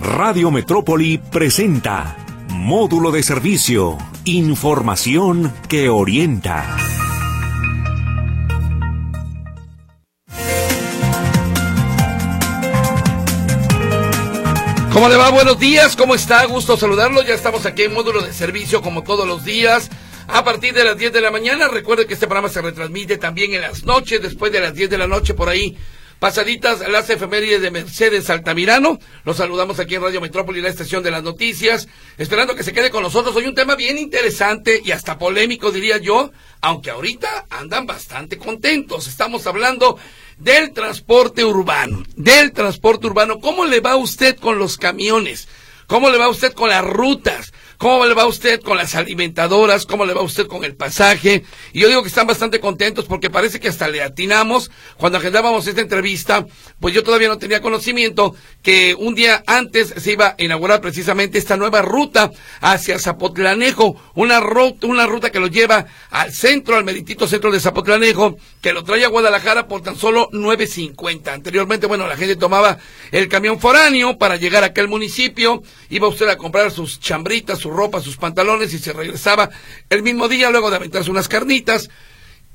Radio Metrópoli presenta Módulo de Servicio, Información que orienta. ¿Cómo le va? Buenos días, ¿cómo está? Gusto saludarlo. Ya estamos aquí en módulo de servicio como todos los días. A partir de las 10 de la mañana, recuerde que este programa se retransmite también en las noches, después de las 10 de la noche por ahí Pasaditas las efemérides de Mercedes Altamirano. Los saludamos aquí en Radio Metrópoli, la estación de las noticias. Esperando que se quede con nosotros. Hoy un tema bien interesante y hasta polémico, diría yo. Aunque ahorita andan bastante contentos. Estamos hablando del transporte urbano. Del transporte urbano. ¿Cómo le va a usted con los camiones? ¿Cómo le va a usted con las rutas? ¿Cómo le va a usted con las alimentadoras? ¿Cómo le va a usted con el pasaje? Y yo digo que están bastante contentos porque parece que hasta le atinamos. Cuando agendábamos esta entrevista, pues yo todavía no tenía conocimiento que un día antes se iba a inaugurar precisamente esta nueva ruta hacia Zapotlanejo. Una ruta, una ruta que lo lleva al centro, al meritito centro de Zapotlanejo, que lo trae a Guadalajara por tan solo 9.50. Anteriormente, bueno, la gente tomaba el camión foráneo para llegar a aquel municipio. Iba usted a comprar sus chambritas, ropa, sus pantalones y se regresaba el mismo día luego de aventarse unas carnitas.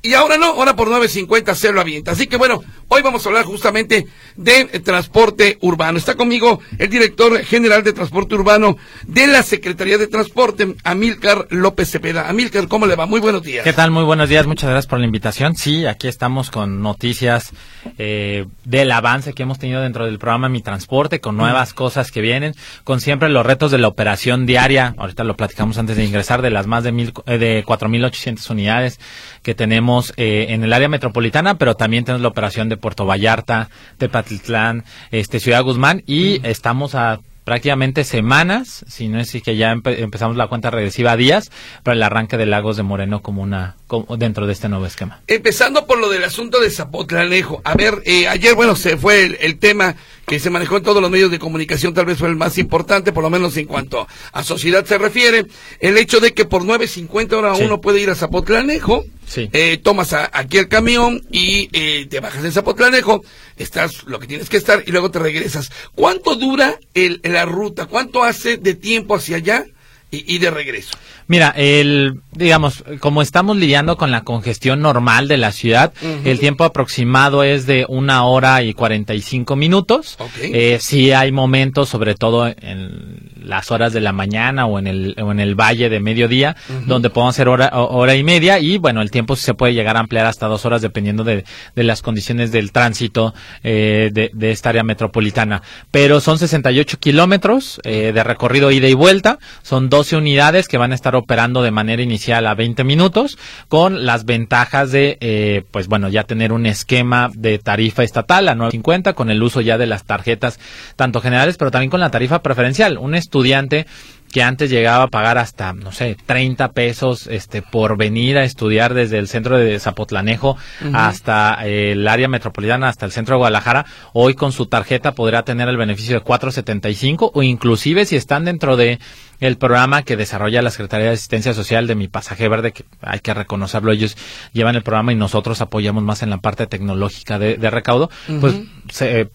Y ahora no, ahora por 9.50 se lo avienta. Así que bueno, hoy vamos a hablar justamente de transporte urbano. Está conmigo el director general de transporte urbano de la Secretaría de Transporte, Amílcar López Cepeda. Amílcar, ¿cómo le va? Muy buenos días. ¿Qué tal? Muy buenos días. Muchas gracias por la invitación. Sí, aquí estamos con noticias eh, del avance que hemos tenido dentro del programa Mi Transporte, con nuevas mm. cosas que vienen, con siempre los retos de la operación diaria. Ahorita lo platicamos antes de ingresar de las más de, mil, eh, de 4.800 unidades que tenemos eh, en el área metropolitana, pero también tenemos la operación de Puerto Vallarta, de Patitlán, este, Ciudad Guzmán y estamos a prácticamente semanas, si no es que ya empezamos la cuenta regresiva a días, para el arranque de Lagos de Moreno como una dentro de este nuevo esquema. Empezando por lo del asunto de Zapotlanejo. A ver, eh, ayer, bueno, se fue el, tema que se manejó en todos los medios de comunicación, tal vez fue el más importante, por lo menos en cuanto a sociedad se refiere, el hecho de que por 9.50 ahora uno puede ir a Zapotlanejo, eh, tomas aquí el camión y eh, te bajas en Zapotlanejo, estás lo que tienes que estar y luego te regresas. ¿Cuánto dura el, la ruta? ¿Cuánto hace de tiempo hacia allá y, y de regreso? Mira, el, digamos, como estamos lidiando con la congestión normal de la ciudad, el tiempo aproximado es de una hora y cuarenta y cinco minutos. Eh, sí hay momentos, sobre todo en las horas de la mañana o en el, o en el valle de mediodía, donde podemos hacer hora, hora y media y bueno, el tiempo se puede llegar a ampliar hasta dos horas dependiendo de, de las condiciones del tránsito eh, de, de, esta área metropolitana. Pero son 68 kilómetros eh, de recorrido ida y vuelta, son 12 unidades que van a estar operando de manera inicial a 20 minutos con las ventajas de, eh, pues bueno, ya tener un esquema de tarifa estatal a 9.50 con el uso ya de las tarjetas tanto generales, pero también con la tarifa preferencial. Un estudiante que antes llegaba a pagar hasta, no sé, 30 pesos este, por venir a estudiar desde el centro de Zapotlanejo hasta eh, el área metropolitana, hasta el centro de Guadalajara, hoy con su tarjeta podrá tener el beneficio de 4.75 o inclusive si están dentro de el programa que desarrolla la Secretaría de Asistencia Social de Mi Pasaje Verde, que hay que reconocerlo, ellos llevan el programa y nosotros apoyamos más en la parte tecnológica de, recaudo, pues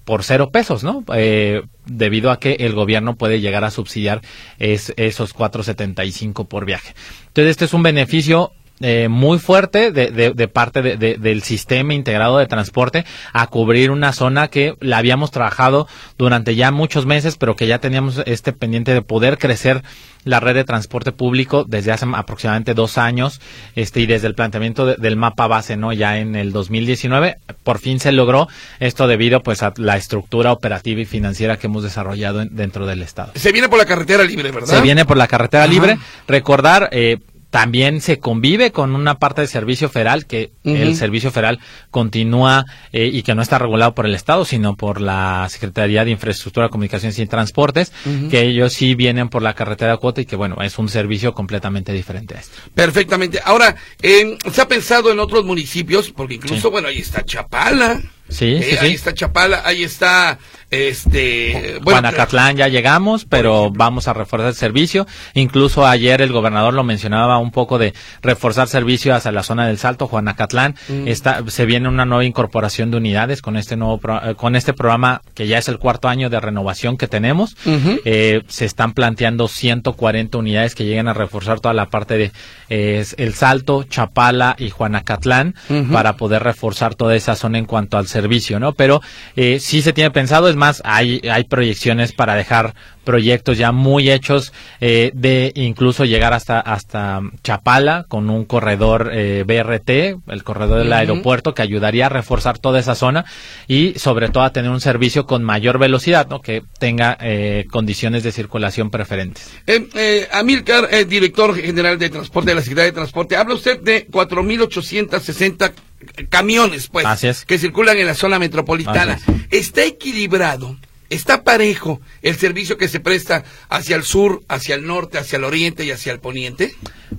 por cero pesos, ¿no? Eh, debido a que el gobierno puede llegar a subsidiar es, esos 4.75 por viaje. Entonces, este es un beneficio eh, muy fuerte de, de, parte de, del sistema integrado de transporte a cubrir una zona que la habíamos trabajado durante ya muchos meses, pero que ya teníamos este pendiente de poder crecer la red de transporte público desde hace aproximadamente dos años este y desde el planteamiento del mapa base no ya en el 2019 por fin se logró esto debido pues a la estructura operativa y financiera que hemos desarrollado dentro del estado. Se viene por la carretera libre verdad se viene por la carretera libre. Recordar eh, también se convive con una parte del servicio federal que el servicio federal continúa eh, y que no está regulado por el Estado, sino por la Secretaría de Infraestructura, Comunicaciones y Transportes, que ellos sí vienen por la carretera cuota y que, bueno, es un servicio completamente diferente a este. Perfectamente. Ahora, eh, ¿se ha pensado en otros municipios? Porque incluso, bueno, ahí está Chapala. Sí, Eh, sí, Ahí sí. está Chapala, ahí está este bueno, Guanacatlán ya llegamos, pero vamos a reforzar el servicio. Incluso ayer el gobernador lo mencionaba un poco de reforzar servicio hacia la zona del Salto, Juanacatlán. Mm. Está, se viene una nueva incorporación de unidades con este nuevo pro- eh, con este programa que ya es el cuarto año de renovación que tenemos. Eh, se están planteando 140 unidades que lleguen a reforzar toda la parte de eh, el Salto, Chapala y Juanacatlán Ujú. para poder reforzar toda esa zona en cuanto al servicio, ¿no? Pero eh, sí se tiene pensado, es más, hay, hay proyecciones para dejar proyectos ya muy hechos eh, de incluso llegar hasta hasta Chapala con un corredor eh, BRT, el corredor del aeropuerto que ayudaría a reforzar toda esa zona y sobre todo a tener un servicio con mayor velocidad, ¿no? Que tenga eh, condiciones de circulación preferentes. Eh, eh, Amilcar, eh, director general de transporte de la Secretaría de Transporte, habla usted de 4.860 camiones, pues, Así es. que circulan en la zona metropolitana. ¿Está equilibrado? ¿Está parejo el servicio que se presta hacia el sur, hacia el norte, hacia el oriente y hacia el poniente?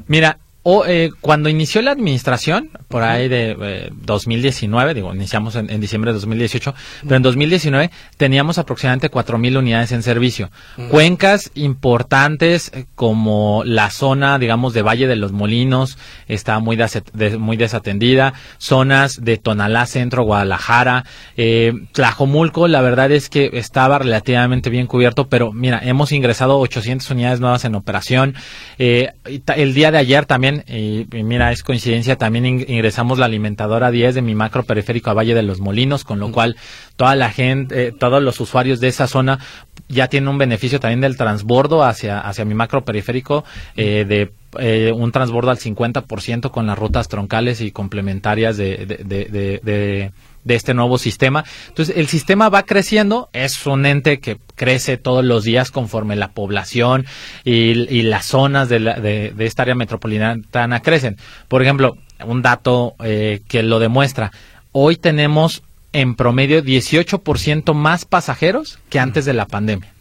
Mira, o, eh, cuando inició la administración, por ahí de eh, 2019, digo, iniciamos en, en diciembre de 2018, pero en 2019 teníamos aproximadamente 4.000 unidades en servicio. Cuencas importantes eh, como la zona, digamos, de Valle de los Molinos está muy, de- muy desatendida, zonas de Tonalá Centro, Guadalajara, eh, Tlajomulco, la verdad es que estaba relativamente bien cubierto, pero mira, hemos ingresado 800 unidades nuevas en operación. Eh, el día de ayer también, y, y mira, es coincidencia, también in- ingresamos la alimentadora 10 de mi macro periférico a Valle de los Molinos, con lo cual toda la gente, eh, todos los usuarios de esa zona ya tienen un beneficio también del transbordo hacia, hacia mi macro periférico, eh, de eh, un transbordo al 50% con las rutas troncales y complementarias de, de, de, de- de- este nuevo sistema. Entonces, el sistema va creciendo, es un ente que crece todos los días conforme la población y, y las zonas de, la- de, de esta área metropolitana crecen. Por ejemplo, un dato eh, que lo demuestra, hoy tenemos en promedio 18% más pasajeros que antes de la pandemia.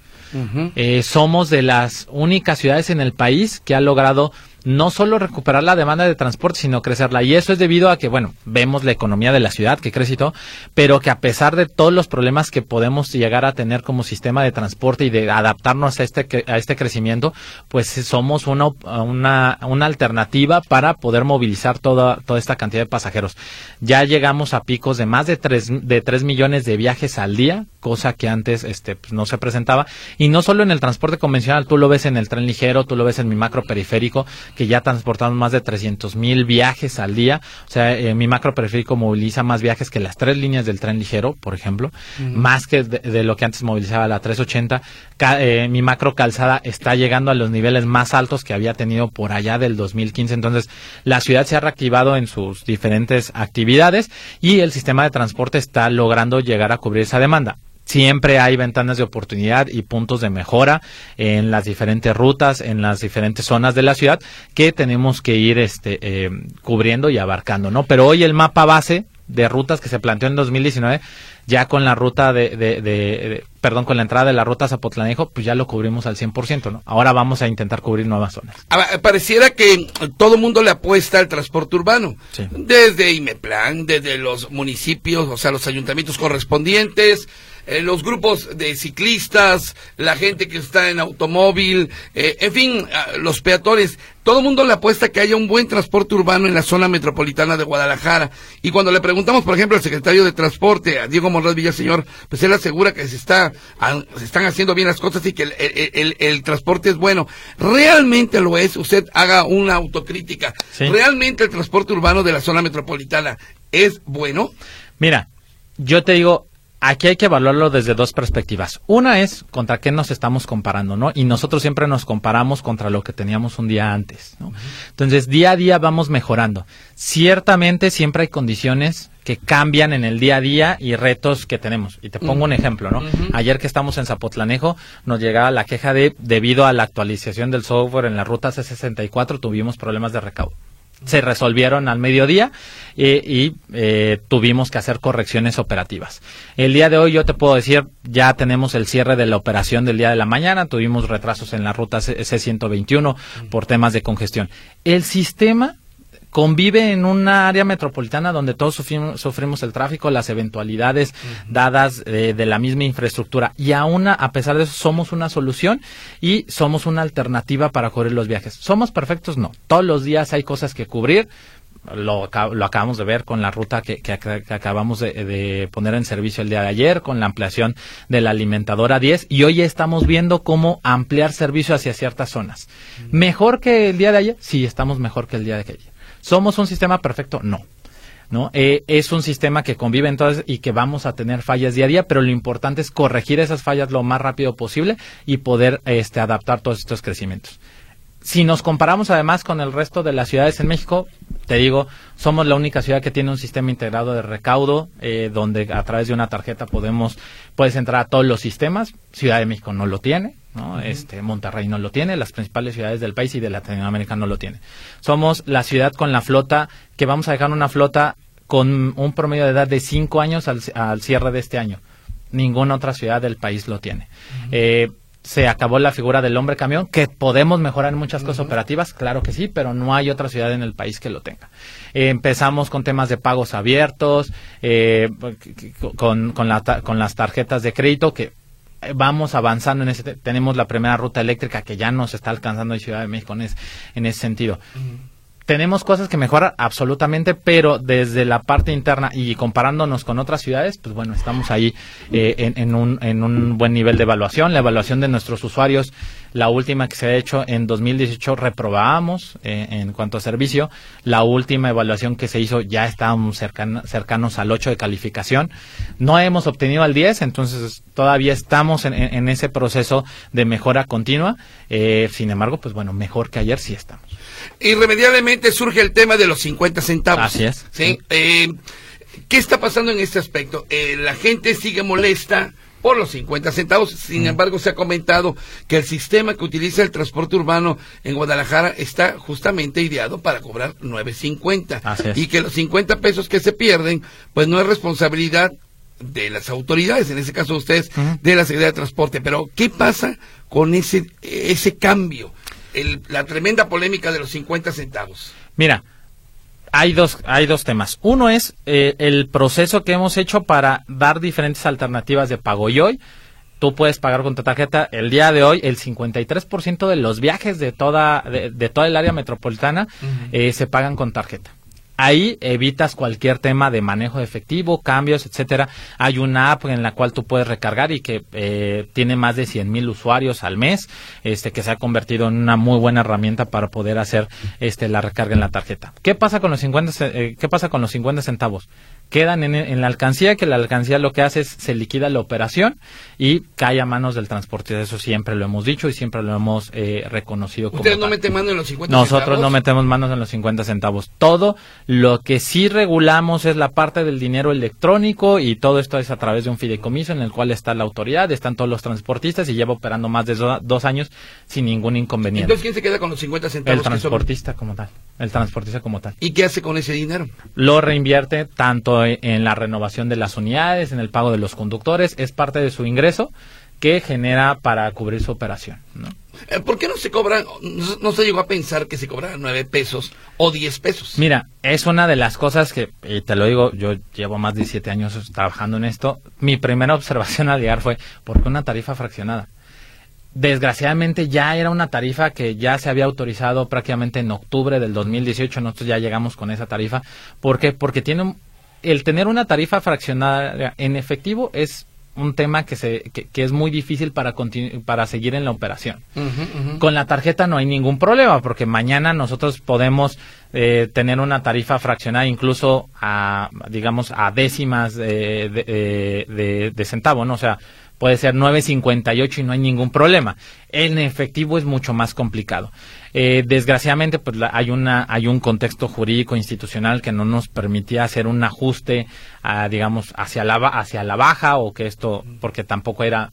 Eh, somos de las únicas ciudades en el país que ha logrado no solo recuperar la demanda de transporte, sino crecerla. Y eso es debido a que, bueno, vemos la economía de la ciudad que crece y todo, pero que a pesar de todos los problemas que podemos llegar a tener como sistema de transporte y de adaptarnos a este, a este crecimiento, pues somos una, una, una alternativa para poder movilizar toda, toda esta cantidad de pasajeros. Ya llegamos a picos de más de 3, de 3 millones de viajes al día, cosa que antes este, pues, no se presentaba. Y no solo en el transporte convencional, tú lo ves en el tren ligero, tú lo ves en mi macro periférico, que ya transportamos más de 300 mil viajes al día. O sea, eh, mi macro periférico moviliza más viajes que las tres líneas del tren ligero, por ejemplo, más que de, de lo que antes movilizaba la 380. Ca- eh, mi macro calzada está llegando a los niveles más altos que había tenido por allá del 2015. Entonces, la ciudad se ha reactivado en sus diferentes actividades y el sistema de transporte está logrando llegar a cubrir esa demanda. Siempre hay ventanas de oportunidad y puntos de mejora en las diferentes rutas, en las diferentes zonas de la ciudad que tenemos que ir este, eh, cubriendo y abarcando, ¿no? Pero hoy el mapa base de rutas que se planteó en 2019, ya con la ruta de, de- de- de- perdón, con la entrada de la ruta Zapotlanejo, pues ya lo cubrimos al 100%, ¿no? Ahora vamos a intentar cubrir nuevas zonas. Ah, Pareciera que todo mundo le apuesta al transporte urbano. Sí. Desde Imeplan, desde los municipios, o sea, los ayuntamientos correspondientes, eh, los grupos de ciclistas, la gente que está en automóvil, eh, en fin, ah, los peatones. Todo el mundo le apuesta que haya un buen transporte urbano en la zona metropolitana de Guadalajara. Y cuando le preguntamos, por ejemplo, al secretario de Transporte, a Diego Monraz Villaseñor, pues él asegura que se está, ah, se están haciendo bien las cosas y que el, el- el- el transporte es bueno. Realmente lo es. Usted haga una autocrítica. Sí. Realmente el transporte urbano de la zona metropolitana es bueno. Mira, yo te digo, aquí hay que evaluarlo desde dos perspectivas. Una es contra qué nos estamos comparando, ¿no? Y nosotros siempre nos comparamos contra lo que teníamos un día antes, ¿no? Entonces, día a día vamos mejorando. Ciertamente siempre hay condiciones que cambian en el día a día y retos que tenemos. Y te pongo un ejemplo, ¿no? Ayer que estamos en Zapotlanejo, nos llegaba la queja de, debido a la actualización del software en la ruta C64, tuvimos problemas de recaudo se resolvieron al mediodía eh, y eh, tuvimos que hacer correcciones operativas. El día de hoy yo te puedo decir, ya tenemos el cierre de la operación del día de la mañana, tuvimos retrasos en la ruta C- C121 por temas de congestión. El sistema convive en un área metropolitana donde todos sufrimos, el tráfico, las eventualidades dadas eh, de la misma infraestructura y aún a pesar de eso somos una solución y somos una alternativa para cubrir los viajes. ¿Somos perfectos? No. Todos los días hay cosas que cubrir. Lo, acabamos de ver con la ruta que, acabamos de, poner en servicio el día de ayer, con la ampliación de la alimentadora 10 y hoy estamos viendo cómo ampliar servicio hacia ciertas zonas. ¿Mejor que el día de ayer? Sí, estamos mejor que el día de ayer. ¿Somos un sistema perfecto? No. ¿no? Eh, es un sistema que convive entonces y que vamos a tener fallas día a día, pero lo importante es corregir esas fallas lo más rápido posible y poder este, adaptar todos estos crecimientos. Si nos comparamos además con el resto de las ciudades en México, te digo, somos la única ciudad que tiene un sistema integrado de recaudo, eh, donde a través de una tarjeta podemos, puedes entrar a todos los sistemas. Ciudad de México no lo tiene, ¿no? Este, Monterrey no lo tiene, las principales ciudades del país y de Latinoamérica no lo tienen. Somos la ciudad con la flota, que vamos a dejar una flota con un promedio de edad de cinco años al, cierre de este año. Ninguna otra ciudad del país lo tiene se acabó la figura del hombre camión, que podemos mejorar en muchas cosas operativas, claro que sí, pero no hay otra ciudad en el país que lo tenga. Eh, empezamos con temas de pagos abiertos, eh, con, con, las tarjetas de crédito, que vamos avanzando en ese, tenemos la primera ruta eléctrica que ya nos está alcanzando en Ciudad de México en, en ese sentido tenemos cosas que mejorar absolutamente, pero desde la parte interna y comparándonos con otras ciudades, pues bueno, estamos ahí eh, en, un, en un buen nivel de evaluación. La evaluación de nuestros usuarios, la última que se ha hecho en 2018 reprobábamos eh, en cuanto a servicio. La última evaluación que se hizo ya estábamos cercanos al 8 de calificación. No hemos obtenido al 10, entonces todavía estamos en, ese proceso de mejora continua. Eh, sin embargo, pues bueno, mejor que ayer sí estamos irremediablemente surge el tema de los 50 centavos. Así es. ¿sí? Eh, ¿Qué está pasando en este aspecto? Eh, la gente sigue molesta por los 50 centavos. Sin embargo, se ha comentado que el sistema que utiliza el transporte urbano en Guadalajara está justamente ideado para cobrar 9.50 y que los 50 pesos que se pierden, pues no es responsabilidad de las autoridades, en ese caso ustedes, de la Secretaría de Transporte. Pero, ¿qué pasa con ese, ese cambio? la tremenda polémica de los 50 centavos? Mira, hay dos, hay dos temas. Uno es eh, el proceso que hemos hecho para dar diferentes alternativas de pago. Y hoy tú puedes pagar con tu tarjeta. El día de hoy, el 53% de los viajes de toda, de, toda el área metropolitana eh, se pagan con tarjeta. Ahí evitas cualquier tema de manejo de efectivo, cambios, etcétera. Hay una app en la cual tú puedes recargar y que eh, tiene más de 100 mil usuarios al mes, este que se ha convertido en una muy buena herramienta para poder hacer este la recarga en la tarjeta. ¿Qué pasa con los 50 eh, qué pasa con los 50 centavos? Quedan en, la alcancía, que la alcancía lo que hace es se liquida la operación y cae a manos del transporte. Eso siempre lo hemos dicho y siempre lo hemos eh, reconocido. ¿Ustedes no meten mano en los 50 Nosotros no metemos manos en los 50 centavos. Todo lo que sí regulamos es la parte del dinero electrónico y todo esto es a través de un fideicomiso en el cual está la autoridad, están todos los transportistas y lleva operando más de dos años sin ningún inconveniente. Entonces, ¿quién se queda con los 50 centavos? El transportista como tal. El transportista como tal. ¿Y qué hace con ese dinero? Lo reinvierte tanto en la renovación de las unidades, en el pago de los conductores, es parte de su ingreso que genera para cubrir su operación. ¿no? Eh, ¿Por qué no se cobran, no, se llegó a pensar que se cobraran nueve pesos o diez pesos? Mira, es una de las cosas que, y te lo digo, yo llevo más de siete años trabajando en esto. Mi primera observación al llegar fue, ¿por qué una tarifa fraccionada? Desgraciadamente ya era una tarifa que ya se había autorizado prácticamente en octubre del 2018. Nosotros ya llegamos con esa tarifa. ¿Por qué? Porque tiene el tener una tarifa fraccionada en efectivo es un tema que, se, que, es muy difícil para, para seguir en la operación. Con la tarjeta no hay ningún problema porque mañana nosotros podemos eh, tener una tarifa fraccionada incluso a, digamos, a décimas de, de, de centavo, ¿no? O sea, puede ser 9.58 y no hay ningún problema. En efectivo es mucho más complicado. Eh, desgraciadamente, pues hay una hay un contexto jurídico institucional que no nos permitía hacer un ajuste, digamos, hacia la hacia la baja o que esto, porque tampoco era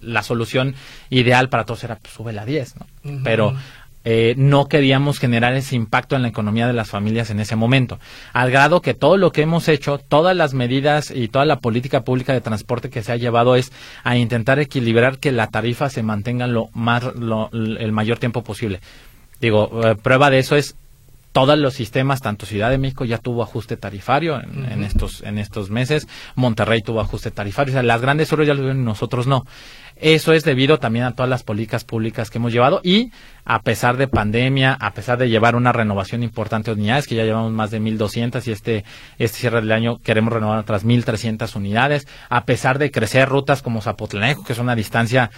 la solución ideal para todos era pues, sube la 10, ¿no? Pero eh, no queríamos generar ese impacto en la economía de las familias en ese momento. Al grado que todo lo que hemos hecho, todas las medidas y toda la política pública de transporte que se ha llevado es a intentar equilibrar que la tarifa se mantenga lo más, el mayor tiempo posible. Digo, eh, prueba de eso es todos los sistemas, tanto Ciudad de México ya tuvo ajuste tarifario en, estos en estos meses, Monterrey tuvo ajuste tarifario, o sea, las grandes urbes ya lo nosotros no. Eso es debido también a todas las políticas públicas que hemos llevado y a pesar de pandemia, a pesar de llevar una renovación importante de unidades, que ya llevamos más de 1.200 y este, este cierre del año queremos renovar otras 1.300 unidades, a pesar de crecer rutas como Zapotlanejo, que es una distancia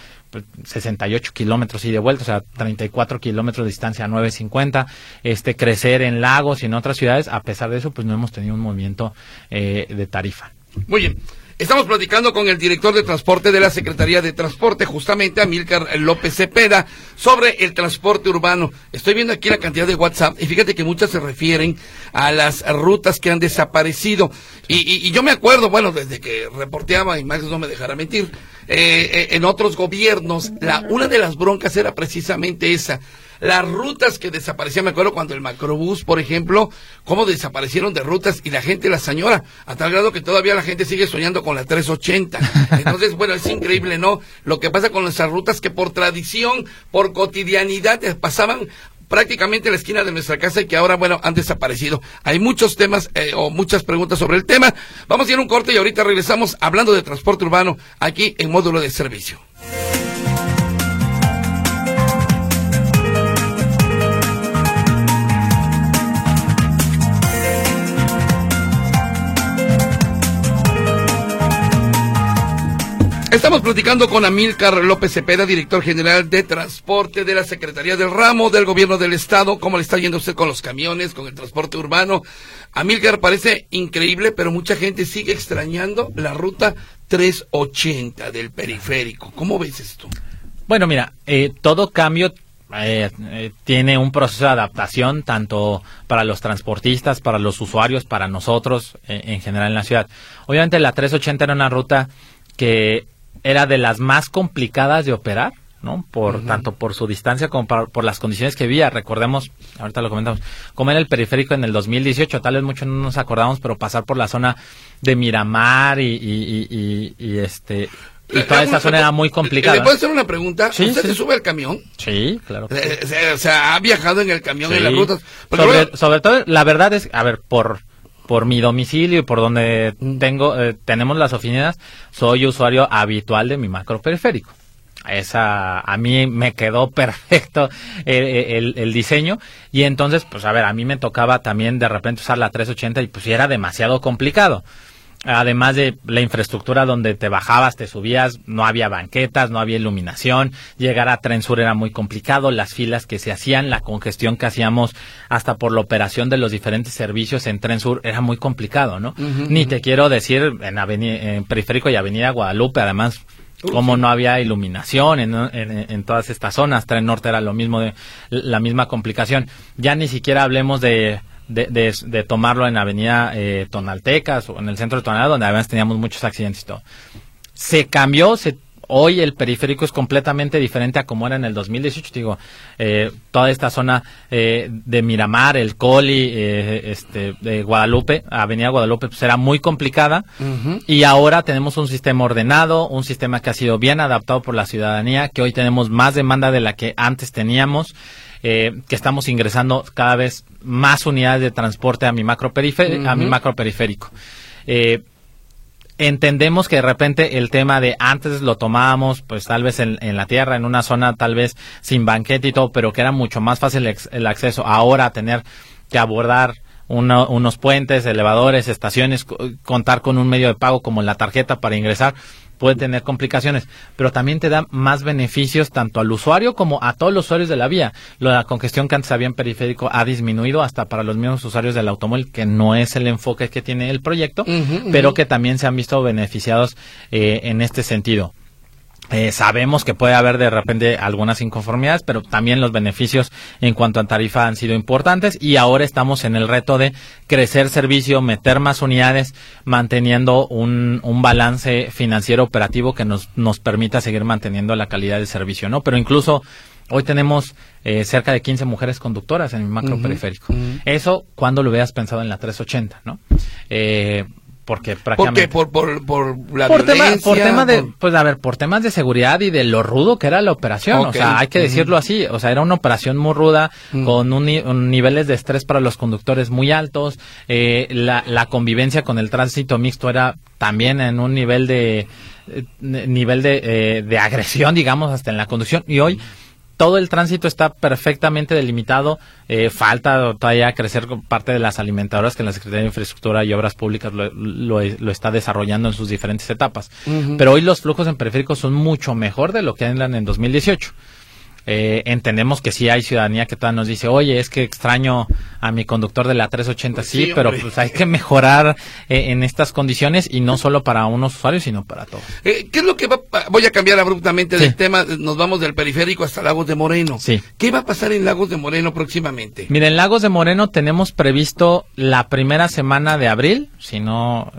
68 pues, kilómetros y de vuelta, o sea, 34 kilómetros de distancia a 950, este, crecer en lagos y en otras ciudades, a pesar de eso, pues no hemos tenido un movimiento eh, de tarifa. Muy bien. Estamos platicando con el director de transporte de la Secretaría de Transporte, justamente Amílcar López Cepeda, sobre el transporte urbano. Estoy viendo aquí la cantidad de WhatsApp y fíjate que muchas se refieren a las rutas que han desaparecido. Y, yo me acuerdo, bueno, desde que reporteaba, y Max no me dejará mentir, eh, eh, en otros gobiernos, la, una de las broncas era precisamente esa las rutas que desaparecían, me acuerdo cuando el macrobús, por ejemplo, cómo desaparecieron de rutas y la gente la señora, a tal grado que todavía la gente sigue soñando con la 380. Entonces, bueno, es increíble, ¿no? Lo que pasa con nuestras rutas que por tradición, por cotidianidad, eh, pasaban prácticamente la esquina de nuestra casa y que ahora, bueno, han desaparecido. Hay muchos temas eh, o muchas preguntas sobre el tema. Vamos a ir a un corte y ahorita regresamos hablando de transporte urbano aquí en módulo de servicio. Estamos platicando con Amílcar López Cepeda, director general de transporte de la Secretaría del Ramo del Gobierno del Estado. ¿Cómo le está yendo usted con los camiones, con el transporte urbano? Amílcar parece increíble, pero mucha gente sigue extrañando la ruta 380 del periférico. ¿Cómo ves esto? Bueno, mira, eh, todo cambio eh, eh, tiene un proceso de adaptación tanto para los transportistas, para los usuarios, para nosotros en general en la ciudad. Obviamente la 380 era una ruta que era de las más complicadas de operar, ¿no? Por tanto por su distancia como por, las condiciones que había. Recordemos, ahorita lo comentamos, como era el periférico en el 2018, tal vez muchos no nos acordamos, pero pasar por la zona de Miramar y, y, y, este y toda esa zona era muy complicada. ¿Le puedo hacer una pregunta? ¿Usted se sube al camión? Sí, claro. o sea, ha viajado en el camión en las rutas. Sobre, sobre, todo, la verdad es, a ver, por por mi domicilio y por donde tengo eh, tenemos las oficinas, soy usuario habitual de mi macro periférico. Esa, a mí me quedó perfecto el, el, diseño y entonces, pues a ver, a mí me tocaba también de repente usar la 380 y pues era demasiado complicado además de la infraestructura donde te bajabas, te subías, no había banquetas, no había iluminación, llegar a Tren Sur era muy complicado, las filas que se hacían, la congestión que hacíamos hasta por la operación de los diferentes servicios en Tren Sur era muy complicado, ¿no? Ni te quiero decir en, en Periférico y Avenida Guadalupe, además como no había iluminación en, en, todas estas zonas, Tren Norte era lo mismo, de, la misma complicación. Ya ni siquiera hablemos de de, de, tomarlo en Avenida eh, Tonaltecas o en el centro de Tonalá, donde además teníamos muchos accidentes y todo. Se cambió, se, hoy el periférico es completamente diferente a como era en el 2018. Digo, eh, toda esta zona eh, de Miramar, el Coli, eh, este, de Guadalupe, Avenida Guadalupe, pues era muy complicada. Y ahora tenemos un sistema ordenado, un sistema que ha sido bien adaptado por la ciudadanía, que hoy tenemos más demanda de la que antes teníamos. Eh, que estamos ingresando cada vez más unidades de transporte a mi macro, a mi macro periférico. Eh, entendemos que de repente el tema de antes lo tomábamos pues tal vez en, la tierra, en una zona tal vez sin banquete y todo, pero que era mucho más fácil el, acceso. Ahora tener que abordar unos puentes, elevadores, estaciones, contar con un medio de pago como la tarjeta para ingresar, puede tener complicaciones, pero también te da más beneficios tanto al usuario como a todos los usuarios de la vía. La congestión que antes había en periférico ha disminuido hasta para los mismos usuarios del automóvil, que no es el enfoque que tiene el proyecto, pero que también se han visto beneficiados eh, en este sentido. Eh, sabemos que puede haber de repente algunas inconformidades, pero también los beneficios en cuanto a tarifa han sido importantes y ahora estamos en el reto de crecer servicio, meter más unidades, manteniendo un, un balance financiero operativo que nos, nos permita seguir manteniendo la calidad del servicio, ¿no? Pero incluso Hoy tenemos eh, cerca de 15 mujeres conductoras en el macro periférico. Eso cuando lo hubieras pensado en la 380, ¿no? Eh, porque prácticamente... ¿Por Por, por, la por violencia. Tema, por tema de, pues a ver, por temas de seguridad y de lo rudo que era la operación. O sea, hay que decirlo así. O sea, era una operación muy ruda, con un, niveles de estrés para los conductores muy altos. Eh, la, la convivencia con el tránsito mixto era también en un nivel de eh, nivel de, eh, de agresión, digamos, hasta en la conducción. Y hoy todo el tránsito está perfectamente delimitado. Eh, falta todavía crecer parte de las alimentadoras que la Secretaría de Infraestructura y Obras Públicas lo, lo, está desarrollando en sus diferentes etapas. Pero hoy los flujos en periféricos son mucho mejor de lo que eran en 2018. Eh, entendemos que sí hay ciudadanía que todavía nos dice, oye, es que extraño a mi conductor de la 380, pues sí, pero pues hay que mejorar eh, en estas condiciones y no solo para unos usuarios, sino para todos. Eh, ¿Qué es lo que va, voy a cambiar abruptamente del tema, nos vamos del periférico hasta Lagos de Moreno? Sí. ¿Qué va a pasar en Lagos de Moreno próximamente? Miren, en Lagos de Moreno tenemos previsto la primera semana de abril, si no,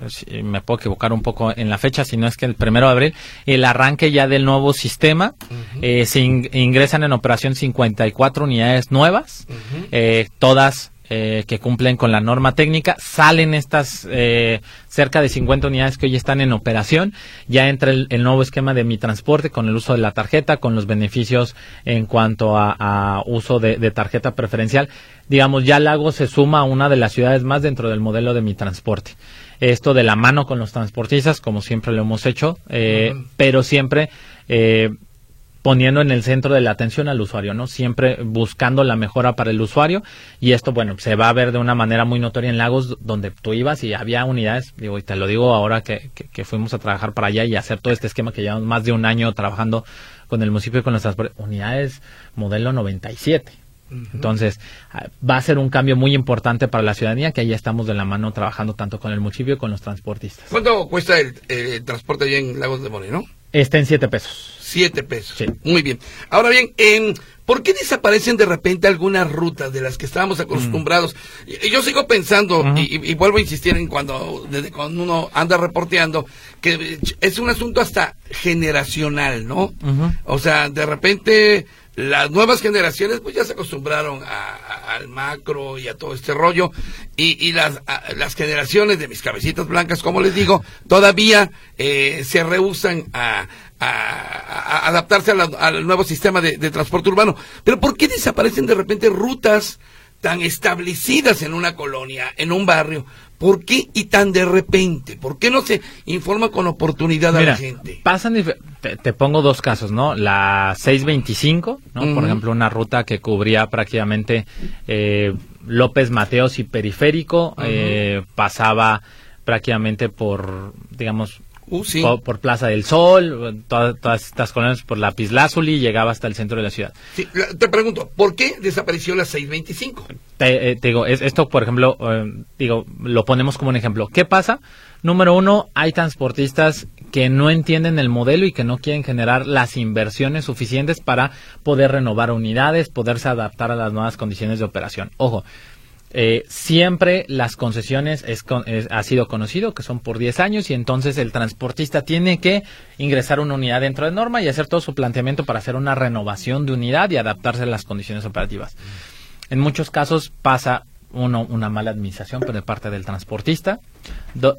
me puedo equivocar un poco en la fecha, si no es que el primero de abril, el arranque ya del nuevo sistema, se ingresan en operación 54 unidades nuevas, eh, todas eh, que cumplen con la norma técnica. Salen estas eh, cerca de 50 unidades que hoy están en operación. Ya entra el, nuevo esquema de mi transporte con el uso de la tarjeta, con los beneficios en cuanto a, uso de, tarjeta preferencial. Digamos, ya Lago se suma a una de las ciudades más dentro del modelo de mi transporte. Esto de la mano con los transportistas, como siempre lo hemos hecho, pero siempre poniendo en el centro de la atención al usuario, ¿no? Siempre buscando la mejora para el usuario y esto, bueno, se va a ver de una manera muy notoria en Lagos donde tú ibas y había unidades, digo, y te lo digo ahora que, que, fuimos a trabajar para allá y hacer todo este esquema que llevamos más de un año trabajando con el municipio y con nuestras unidades modelo 97. Entonces, ah, va a ser un cambio muy importante para la ciudadanía, que ahí estamos de la mano trabajando tanto con el municipio y con los transportistas. ¿Cuánto cuesta el, transporte allá en Lagos de Moreno? Está en siete pesos. Siete pesos. Sí. Muy bien. Ahora bien, en, ¿por qué desaparecen de repente algunas rutas de las que estábamos acostumbrados? y Yo sigo pensando, y, vuelvo a insistir en cuando, desde cuando uno anda reporteando, que es un asunto hasta generacional, ¿no? O sea, de repente las nuevas generaciones pues ya se acostumbraron al macro y a todo este rollo y, y las, las generaciones de mis cabecitas blancas, como les digo, todavía eh, se rehusan a, a, adaptarse al nuevo sistema de, de transporte urbano. Pero ¿por qué desaparecen de repente rutas tan establecidas en una colonia, en un barrio? ¿Por qué y tan de repente? ¿Por qué no se informa con oportunidad a la gente? Pasan, te, pongo dos casos, ¿no? La 625, ¿no? Por ejemplo, una ruta que cubría prácticamente eh, López Mateos y Periférico, eh, pasaba prácticamente por, digamos, Uh, por, Plaza del Sol, todas, estas colonias por la Pislázuli, llegaba hasta el centro de la ciudad. te pregunto, ¿por qué desapareció la 625? Te, eh, te digo, esto, por ejemplo, eh, digo, lo ponemos como un ejemplo. ¿Qué pasa? Número uno, hay transportistas que no entienden el modelo y que no quieren generar las inversiones suficientes para poder renovar unidades, poderse adaptar a las nuevas condiciones de operación. Ojo, eh, siempre las concesiones es, ha sido conocido que son por 10 años y entonces el transportista tiene que ingresar una unidad dentro de norma y hacer todo su planteamiento para hacer una renovación de unidad y adaptarse a las condiciones operativas. En muchos casos pasa uno, una mala administración por parte del transportista,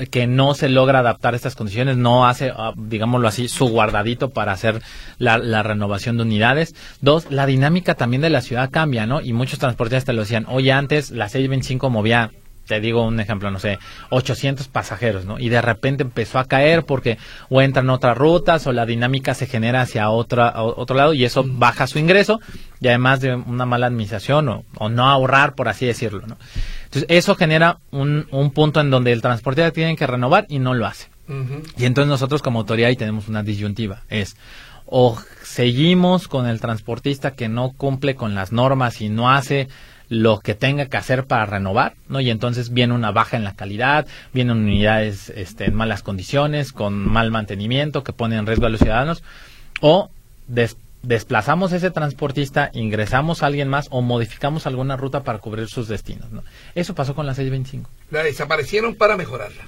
que no se logra adaptar a estas condiciones, no hace, ah, digámoslo así, su guardadito para hacer la, renovación de unidades. Dos, la dinámica también de la ciudad cambia, ¿no? Y muchos transportistas te lo decían, oye, antes la 625 movía te digo un ejemplo, no sé, 800 pasajeros, ¿no? Y de repente empezó a caer porque o entran otras rutas o la dinámica se genera hacia otra, otro lado y eso baja su ingreso y además de una mala administración o, no ahorrar, por así decirlo, ¿no? Entonces, eso genera un, un punto en donde el transportista tiene que renovar y no lo hace. Y entonces nosotros como autoridad ahí tenemos una disyuntiva, es o seguimos con el transportista que no cumple con las normas y no hace lo que tenga que hacer para renovar, ¿no? Y entonces viene una baja en la calidad, vienen unidades este, en malas condiciones, con mal mantenimiento, que ponen en riesgo a los ciudadanos, o desplazamos ese transportista, ingresamos a alguien más o modificamos alguna ruta para cubrir sus destinos, ¿no? Eso pasó con la 625. La desaparecieron para mejorarla.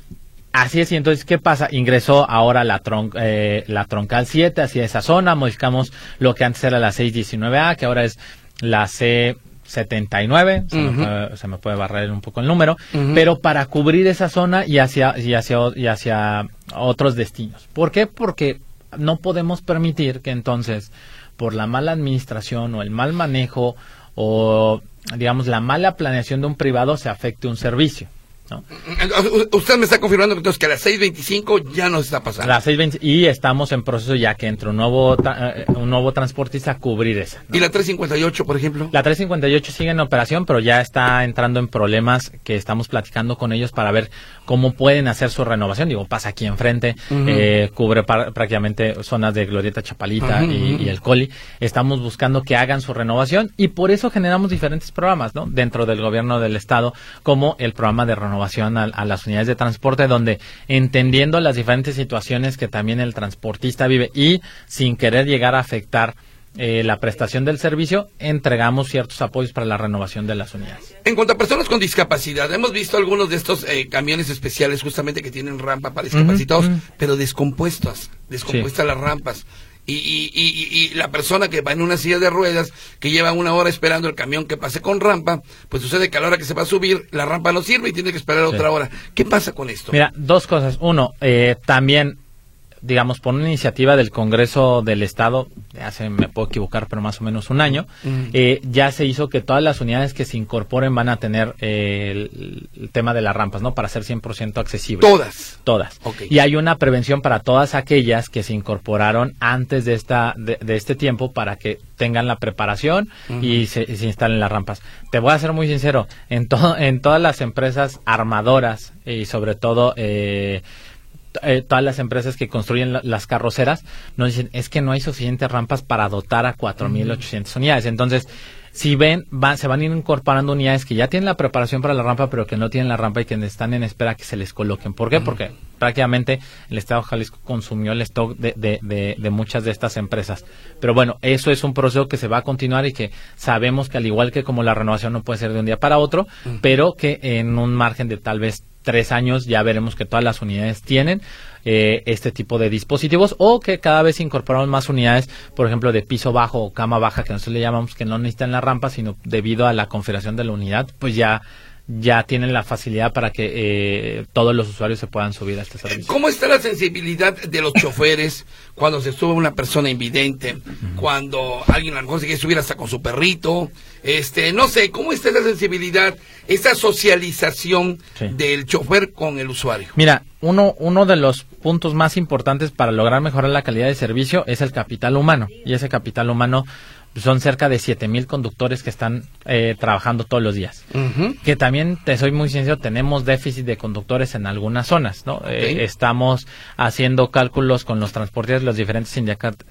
Así es, y entonces, ¿qué pasa? Ingresó ahora la, eh, la troncal 7 hacia esa zona, modificamos lo que antes era la 619A, que ahora es la C 79, se, me puede, barrer un poco el número, pero para cubrir esa zona y hacia, y hacia, y hacia otros destinos. ¿Por qué? Porque no podemos permitir que entonces, por la mala administración o el mal manejo o, digamos, la mala planeación de un privado, se afecte un servicio. Usted me está confirmando entonces que a las 6.25 ya nos está pasando. Las 6.20 y estamos en proceso ya que entre un nuevo, eh, un nuevo transportista a cubrir esa. ¿Y la 358, por ejemplo? La 358 sigue en operación, pero ya está entrando en problemas que estamos platicando con ellos para ver cómo pueden hacer su renovación. Digo, pasa aquí enfrente, eh, cubre prácticamente zonas de Glorieta Chapalita y, el Coli. Estamos buscando que hagan su renovación y por eso generamos diferentes programas, ¿no? Dentro del gobierno del Estado, como el programa de renovación a, las unidades de transporte, donde entendiendo las diferentes situaciones que también el transportista vive y sin querer llegar a afectar eh, la prestación del servicio, entregamos ciertos apoyos para la renovación de las unidades. En cuanto a personas con discapacidad, hemos visto algunos de estos eh, camiones especiales justamente que tienen rampa para discapacitados, pero descompuestas, descompuestas las rampas y, y, y, la persona que va en una silla de ruedas, que lleva una hora esperando el camión que pase con rampa, pues sucede que a la hora que se va a subir, la rampa no sirve y tiene que esperar otra hora. ¿Qué pasa con esto? Mira, dos cosas. Uno, eh, también digamos, por una iniciativa del Congreso del Estado, hace, me puedo equivocar, pero más o menos un año, eh, ya se hizo que todas las unidades que se incorporen van a tener eh, el, tema de las rampas, ¿no? Para ser 100% accesibles. Todas. Todas. Y hay una prevención para todas aquellas que se incorporaron antes de, esta, de, este tiempo para que tengan la preparación y, se, instalen las rampas. Te voy a ser muy sincero, en, en todas las empresas armadoras y sobre todo... Eh, eh, todas las empresas que construyen las carroceras nos dicen es que no hay suficientes rampas para dotar a 4.800 unidades. Entonces, si ven, van, se van a ir incorporando unidades que ya tienen la preparación para la rampa, pero que no tienen la rampa y que están en espera que se les coloquen. ¿Por qué? Porque prácticamente el Estado de Jalisco consumió el stock de, de, de, muchas de estas empresas. Pero bueno, eso es un proceso que se va a continuar y que sabemos que al igual que como la renovación no puede ser de un día para otro, pero que en un margen de tal vez tres años ya veremos que todas las unidades tienen eh, este tipo de dispositivos o que cada vez incorporamos más unidades, por ejemplo, de piso bajo o cama baja, que nosotros le llamamos que no necesitan la rampa, sino debido a la configuración de la unidad, pues ya ya tienen la facilidad para que eh, todos los usuarios se puedan subir a este servicio. ¿Cómo está la sensibilidad de los choferes cuando se sube una persona invidente, cuando alguien a lo mejor se quiere subir hasta con su perrito? Este, no sé, ¿cómo está la sensibilidad, esta socialización del chofer con el usuario? Mira, uno, uno de los puntos más importantes para lograr mejorar la calidad de servicio es el capital humano. Y ese capital humano son cerca de 7000 conductores que están eh, trabajando todos los días. Que también, te soy muy sincero, tenemos déficit de conductores en algunas zonas, ¿no? Eh, estamos haciendo cálculos con los transportes de los diferentes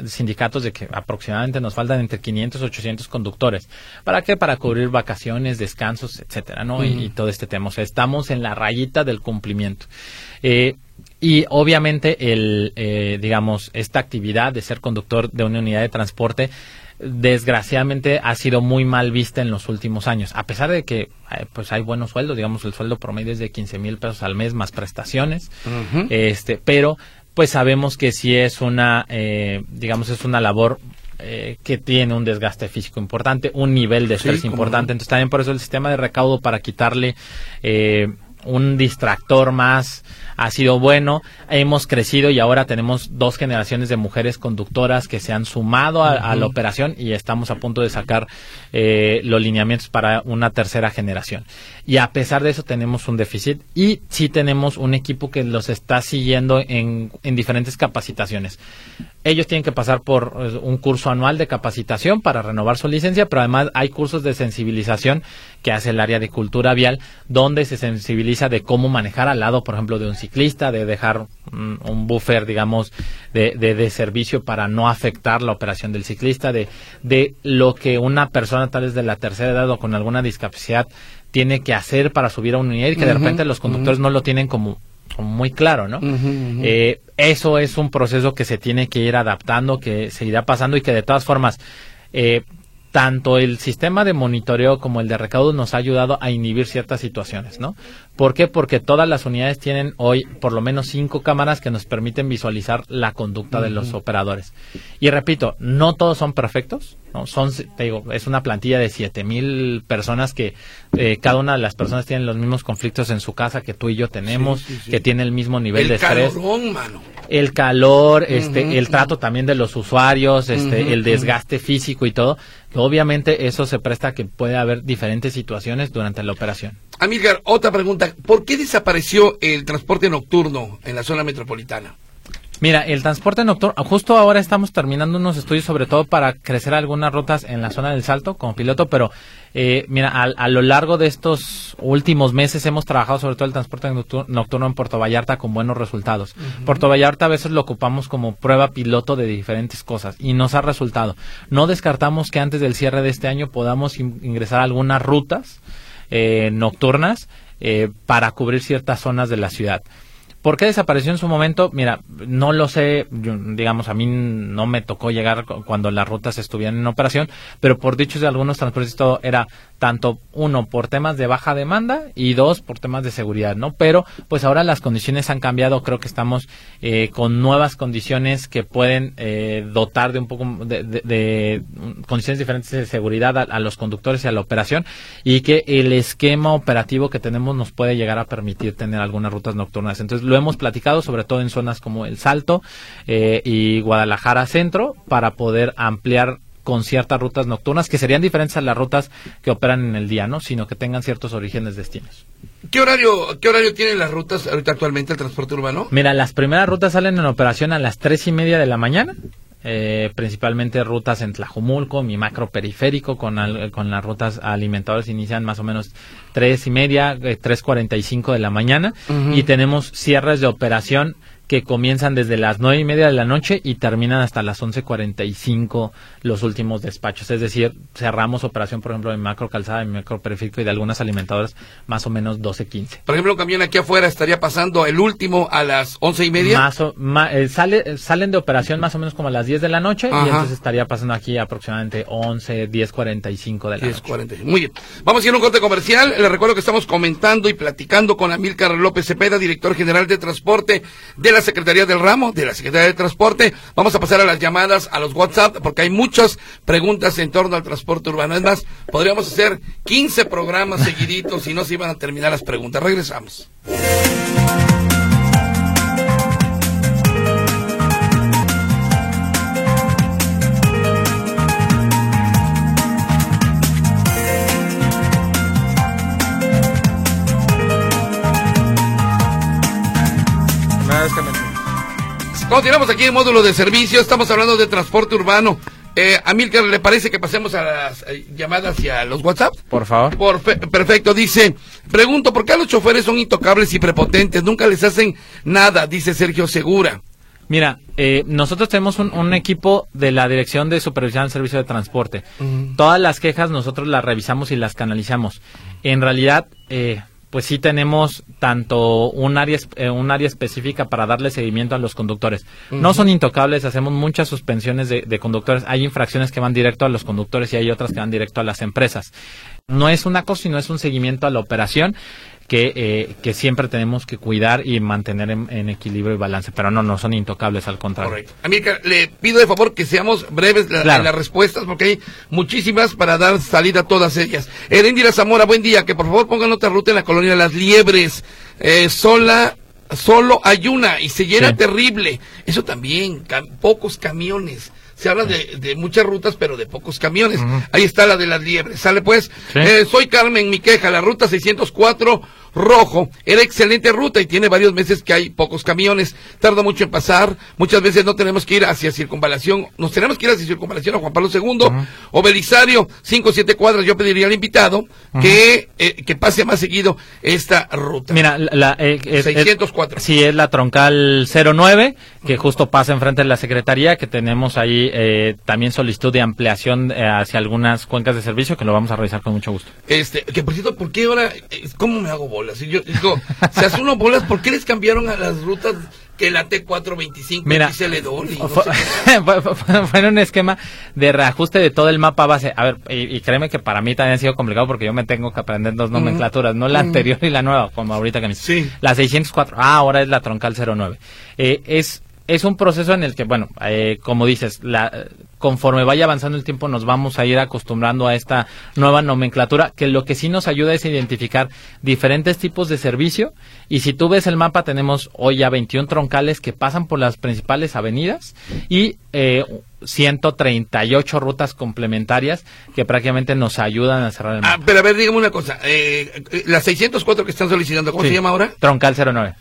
sindicatos de que aproximadamente nos faltan entre 500 y 800 conductores. ¿Para qué? Para cubrir vacaciones, descansos, etcétera, ¿no? y, todo este tema. O sea, estamos en la rayita del cumplimiento. Eh, y obviamente, el, digamos, esta actividad de ser conductor de una unidad de transporte desgraciadamente ha sido muy mal vista en los últimos años. A pesar de que eh, pues hay buenos sueldos, digamos el sueldo promedio es de 15 mil pesos al mes más prestaciones, este, pero pues sabemos que si es una, eh, digamos es una labor eh, que tiene un desgaste físico importante, un nivel de estrés importante. Entonces también por eso el sistema de recaudo para quitarle un distractor más ha sido bueno. Hemos crecido y ahora tenemos dos generaciones de mujeres conductoras que se han sumado a, la operación y estamos a punto de sacar eh, los lineamientos para una tercera generación. Y a pesar de eso tenemos un déficit y sí tenemos un equipo que los está siguiendo en, en diferentes capacitaciones. Ellos tienen que pasar por eh, un curso anual de capacitación para renovar su licencia, pero además hay cursos de sensibilización que hace el área de cultura vial, donde se sensibiliza de cómo manejar al lado, por ejemplo, de un ciclista, de dejar un, buffer, digamos, de, de, servicio para no afectar la operación del ciclista, de, de lo que una persona tal vez de la tercera edad o con alguna discapacidad tiene que hacer para subir a un unidad y que de repente los conductores no lo tienen como muy claro, ¿no? Eh, eso es un proceso que se tiene que ir adaptando, que se irá pasando y que de todas formas, eh, tanto el sistema de monitoreo como el de recaudo nos ha ayudado a inhibir ciertas situaciones, ¿no? ¿Por qué? Porque todas las unidades tienen hoy por lo menos cinco cámaras que nos permiten visualizar la conducta de los operadores. Y repito, no todos son perfectos, ¿no? Son, te digo, es una plantilla de siete mil personas que eh, cada una de las personas tienen los mismos conflictos en su casa que tú y yo tenemos, que tiene el mismo nivel de estrés. mano. El calor, este, el trato también de los usuarios, este, el desgaste físico y todo. Obviamente eso se presta a que puede haber diferentes situaciones durante la operación. Amílcar, otra pregunta. ¿Por qué desapareció el transporte nocturno en la zona metropolitana? Mira, el transporte nocturno, justo ahora estamos terminando unos estudios sobre todo para crecer algunas rutas en la zona del Salto como piloto, pero eh, mira, a, lo largo de estos últimos meses hemos trabajado sobre todo el transporte nocturno en Puerto Vallarta con buenos resultados. Puerto Vallarta a veces lo ocupamos como prueba piloto de diferentes cosas y nos ha resultado. No descartamos que antes del cierre de este año podamos ingresar a algunas rutas eh, nocturnas eh, para cubrir ciertas zonas de la ciudad. ¿Por qué desapareció en su momento? Mira, no lo sé, digamos, a mí no me tocó llegar cuando las rutas estuvieran en operación, pero por dichos de algunos transportistas era tanto uno por temas de baja demanda y dos por temas de seguridad, ¿no? Pero pues ahora las condiciones han cambiado, creo que estamos eh, con nuevas condiciones que pueden eh, dotar de un poco de, condiciones diferentes de seguridad a, los conductores y a la operación y que el esquema operativo que tenemos nos puede llegar a permitir tener algunas rutas nocturnas. Entonces lo hemos platicado sobre todo en zonas como El Salto eh, y Guadalajara Centro para poder ampliar con ciertas rutas nocturnas que serían diferentes a las rutas que operan en el día, ¿no? Sino que tengan ciertos orígenes destinos. ¿Qué horario, qué horario tienen las rutas ahorita actualmente el transporte urbano? Mira, las primeras rutas salen en operación a las tres y media de la mañana. Eh, principalmente rutas en Tlajumulco, mi macro periférico, con, con las rutas alimentadoras inician más o menos tres y media, eh, tres cuarenta y cinco de la mañana, y tenemos cierres de operación que comienzan desde las nueve y media de la noche y terminan hasta las once cuarenta y cinco los últimos despachos. Es decir, cerramos operación, por ejemplo, en macro calzada, en macro periférico y de algunas alimentadoras más o menos doce quince. Por ejemplo, un camión aquí afuera estaría pasando el último a las once y media. Más eh, sale, salen de operación más o menos como a las diez de la noche y entonces estaría pasando aquí aproximadamente once, diez cuarenta y cinco de la noche. Muy bien. Vamos a ir a un corte comercial. Les recuerdo que estamos comentando y platicando con Amílcar López Cepeda, director general de transporte de la Secretaría del Ramo, de la Secretaría de Transporte. Vamos a pasar a las llamadas, a los WhatsApp, porque hay muchas preguntas en torno al transporte urbano. Es más, podríamos hacer 15 programas seguiditos y no se iban a terminar las preguntas. Regresamos. Continuamos aquí en módulo de servicio, estamos hablando de transporte urbano. Eh, Amilcar, ¿le parece que pasemos a las eh, llamadas y a los WhatsApp? Por favor. Por perfecto, dice, pregunto, ¿por qué los choferes son intocables y prepotentes? Nunca les hacen nada, dice Sergio Segura. Mira, eh, nosotros tenemos un, equipo de la Dirección de Supervisión del Servicio de Transporte. Todas las quejas nosotros las revisamos y las canalizamos. En realidad, eh, pues sí tenemos tanto un área, eh, un área específica para darle seguimiento a los conductores. No son intocables, hacemos muchas suspensiones de, de, conductores. Hay infracciones que van directo a los conductores y hay otras que van directo a las empresas. No es una cosa, sino es un seguimiento a la operación que, eh, que siempre tenemos que cuidar y mantener en, equilibrio y balance. Pero no, no son intocables, al contrario. Correcto. América, le pido de favor que seamos breves en las respuestas, porque hay muchísimas para dar salida a todas ellas. Erendira Zamora, buen día. Que por favor pongan otra ruta en la colonia Las Liebres. Eh, sola solo hay una y se llena terrible. Eso también, pocos camiones se habla de, muchas rutas, pero de pocos camiones. Ahí está la de las liebres. Sale pues, eh, soy Carmen, mi queja, la ruta 604 rojo. Era excelente ruta y tiene varios meses que hay pocos camiones. Tarda mucho en pasar. Muchas veces no tenemos que ir hacia circunvalación. Nos tenemos que ir hacia circunvalación a Juan Pablo II o Belisario, cinco o siete cuadras. Yo pediría al invitado que, eh, que pase más seguido esta ruta. Mira, la, eh, 604. sí, es la troncal 09, que justo pasa enfrente de la Secretaría, que tenemos ahí eh, también solicitud de ampliación eh, hacia algunas cuencas de servicio, que lo vamos a revisar con mucho gusto. Este, que por cierto, ¿por qué ahora, eh, cómo me hago bolas. Y yo digo, se hace uno bolas, ¿por qué les cambiaron a las rutas que la T425 Mira, se le fue, un esquema de reajuste de todo el mapa base. A ver, y, créeme que para mí también ha sido complicado porque yo me tengo que aprender dos nomenclaturas, no la anterior y la nueva, como ahorita que me sí. La 604, ah, ahora es la troncal 09. Eh, es es un proceso en el que, bueno, eh, como dices, la, conforme vaya avanzando el tiempo nos vamos a ir acostumbrando a esta nueva nomenclatura, que lo que sí nos ayuda es identificar diferentes tipos de servicio. Y si tú ves el mapa, tenemos hoy ya 21 troncales que pasan por las principales avenidas y eh, 138 rutas complementarias que prácticamente nos ayudan a cerrar el mapa. Ah, pero a ver, dígame una cosa. Eh, las 604 que están solicitando, ¿cómo se llama ahora? Troncal 09.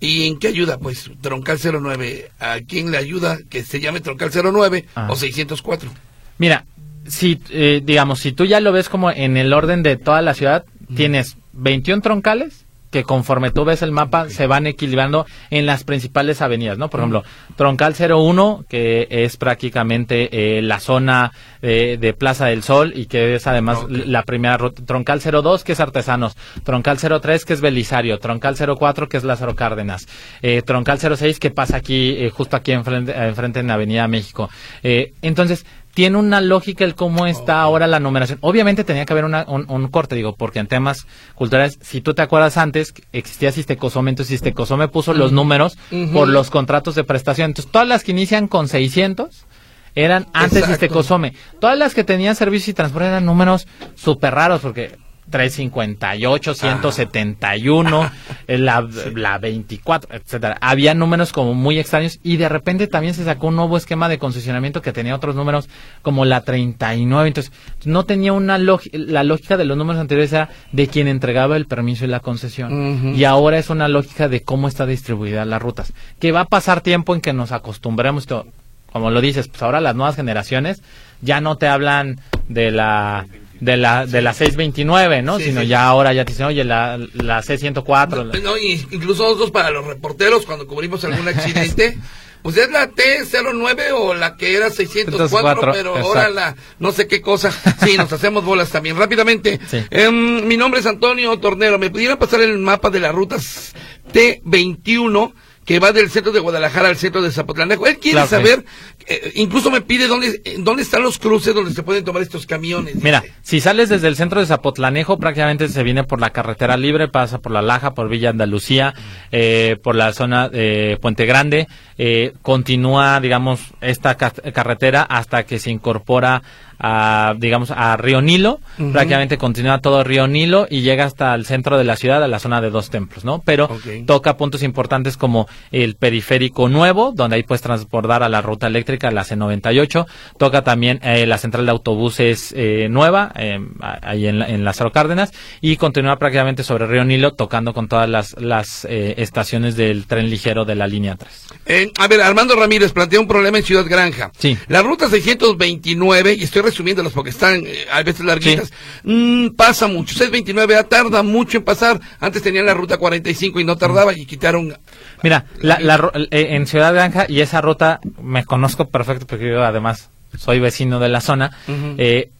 ¿Y en qué ayuda? Pues Troncal 09. ¿A quién le ayuda que se llame Troncal 09 o 604? Mira, si, eh, digamos, si tú ya lo ves como en el orden de toda la ciudad, tienes 21 troncales que conforme tú ves el mapa se van equilibrando en las principales avenidas, ¿no? Por ejemplo, Troncal 01, que es prácticamente eh, la zona de, Plaza del Sol y que es además la primera ruta. Troncal 02, que es Artesanos. Troncal 03, que es Belisario. Troncal 04, que es Lázaro Cárdenas. Eh, Troncal 06, que pasa aquí, eh, justo aquí enfrente, enfrente en Avenida México. entonces, tiene una lógica el cómo está ahora la numeración. Obviamente tenía que haber un, corte, digo, porque en temas culturales, si tú te acuerdas antes, existía Sistecosome, entonces Sistecosome puso los números por los contratos de prestación. Entonces, todas las que inician con 600 eran antes Sistecosome. Todas las que tenían servicio y transporte eran números súper raros, porque 358, 171, eh, la, la 24, etcétera. Había números como muy extraños y de repente también se sacó un nuevo esquema de concesionamiento que tenía otros números como la 39. Entonces, no tenía una lógica, la lógica de los números anteriores era de quien entregaba el permiso y la concesión. Y ahora es una lógica de cómo está distribuida las rutas. Que va a pasar tiempo en que nos acostumbremos, como lo dices, pues ahora las nuevas generaciones ya no te hablan de la de la de la 629, ¿no? Sino ya ahora ya te dicen, oye, la, la 604. No, no, incluso nosotros para los reporteros, cuando cubrimos algún accidente, pues es la T09 o la que era 604, pero ahora la no sé qué cosa. Sí, nos hacemos bolas también. Rápidamente, em, mi nombre es Antonio Tornero. ¿Me pudieran pasar el mapa de las rutas T21? que va del centro de Guadalajara al centro de Zapotlanejo. Él quiere saber, eh, incluso me pide dónde, dónde están los cruces donde se pueden tomar estos camiones. Mira, si sales desde el centro de Zapotlanejo, prácticamente se viene por la carretera libre, pasa por La Laja, por Villa Andalucía, eh, por la zona de Puente Grande, eh, continúa, digamos, esta carretera hasta que se incorpora a, digamos, a Río Nilo, prácticamente continúa todo Río Nilo y llega hasta el centro de la ciudad, a la zona de dos templos, ¿no? Pero toca puntos importantes como el periférico nuevo, donde ahí puedes transportar a la ruta eléctrica, la C98, toca también eh, la central de autobuses eh, nueva, eh, ahí en, en Lázaro Cárdenas, y continúa prácticamente sobre Río Nilo, tocando con todas las, las estaciones del tren ligero de la línea 3. a ver, Armando Ramírez plantea un problema en Ciudad Granja. Sí. La ruta 629, y estoy resumiéndolas porque están eh, a veces larguitas, mm, pasa mucho. 629A tarda mucho en pasar. Antes tenían la ruta 45 y no tardaba y quitaron. Mira, la, eh, en Ciudad Granja y esa ruta me conozco perfecto porque yo además soy vecino de la zona. Eh,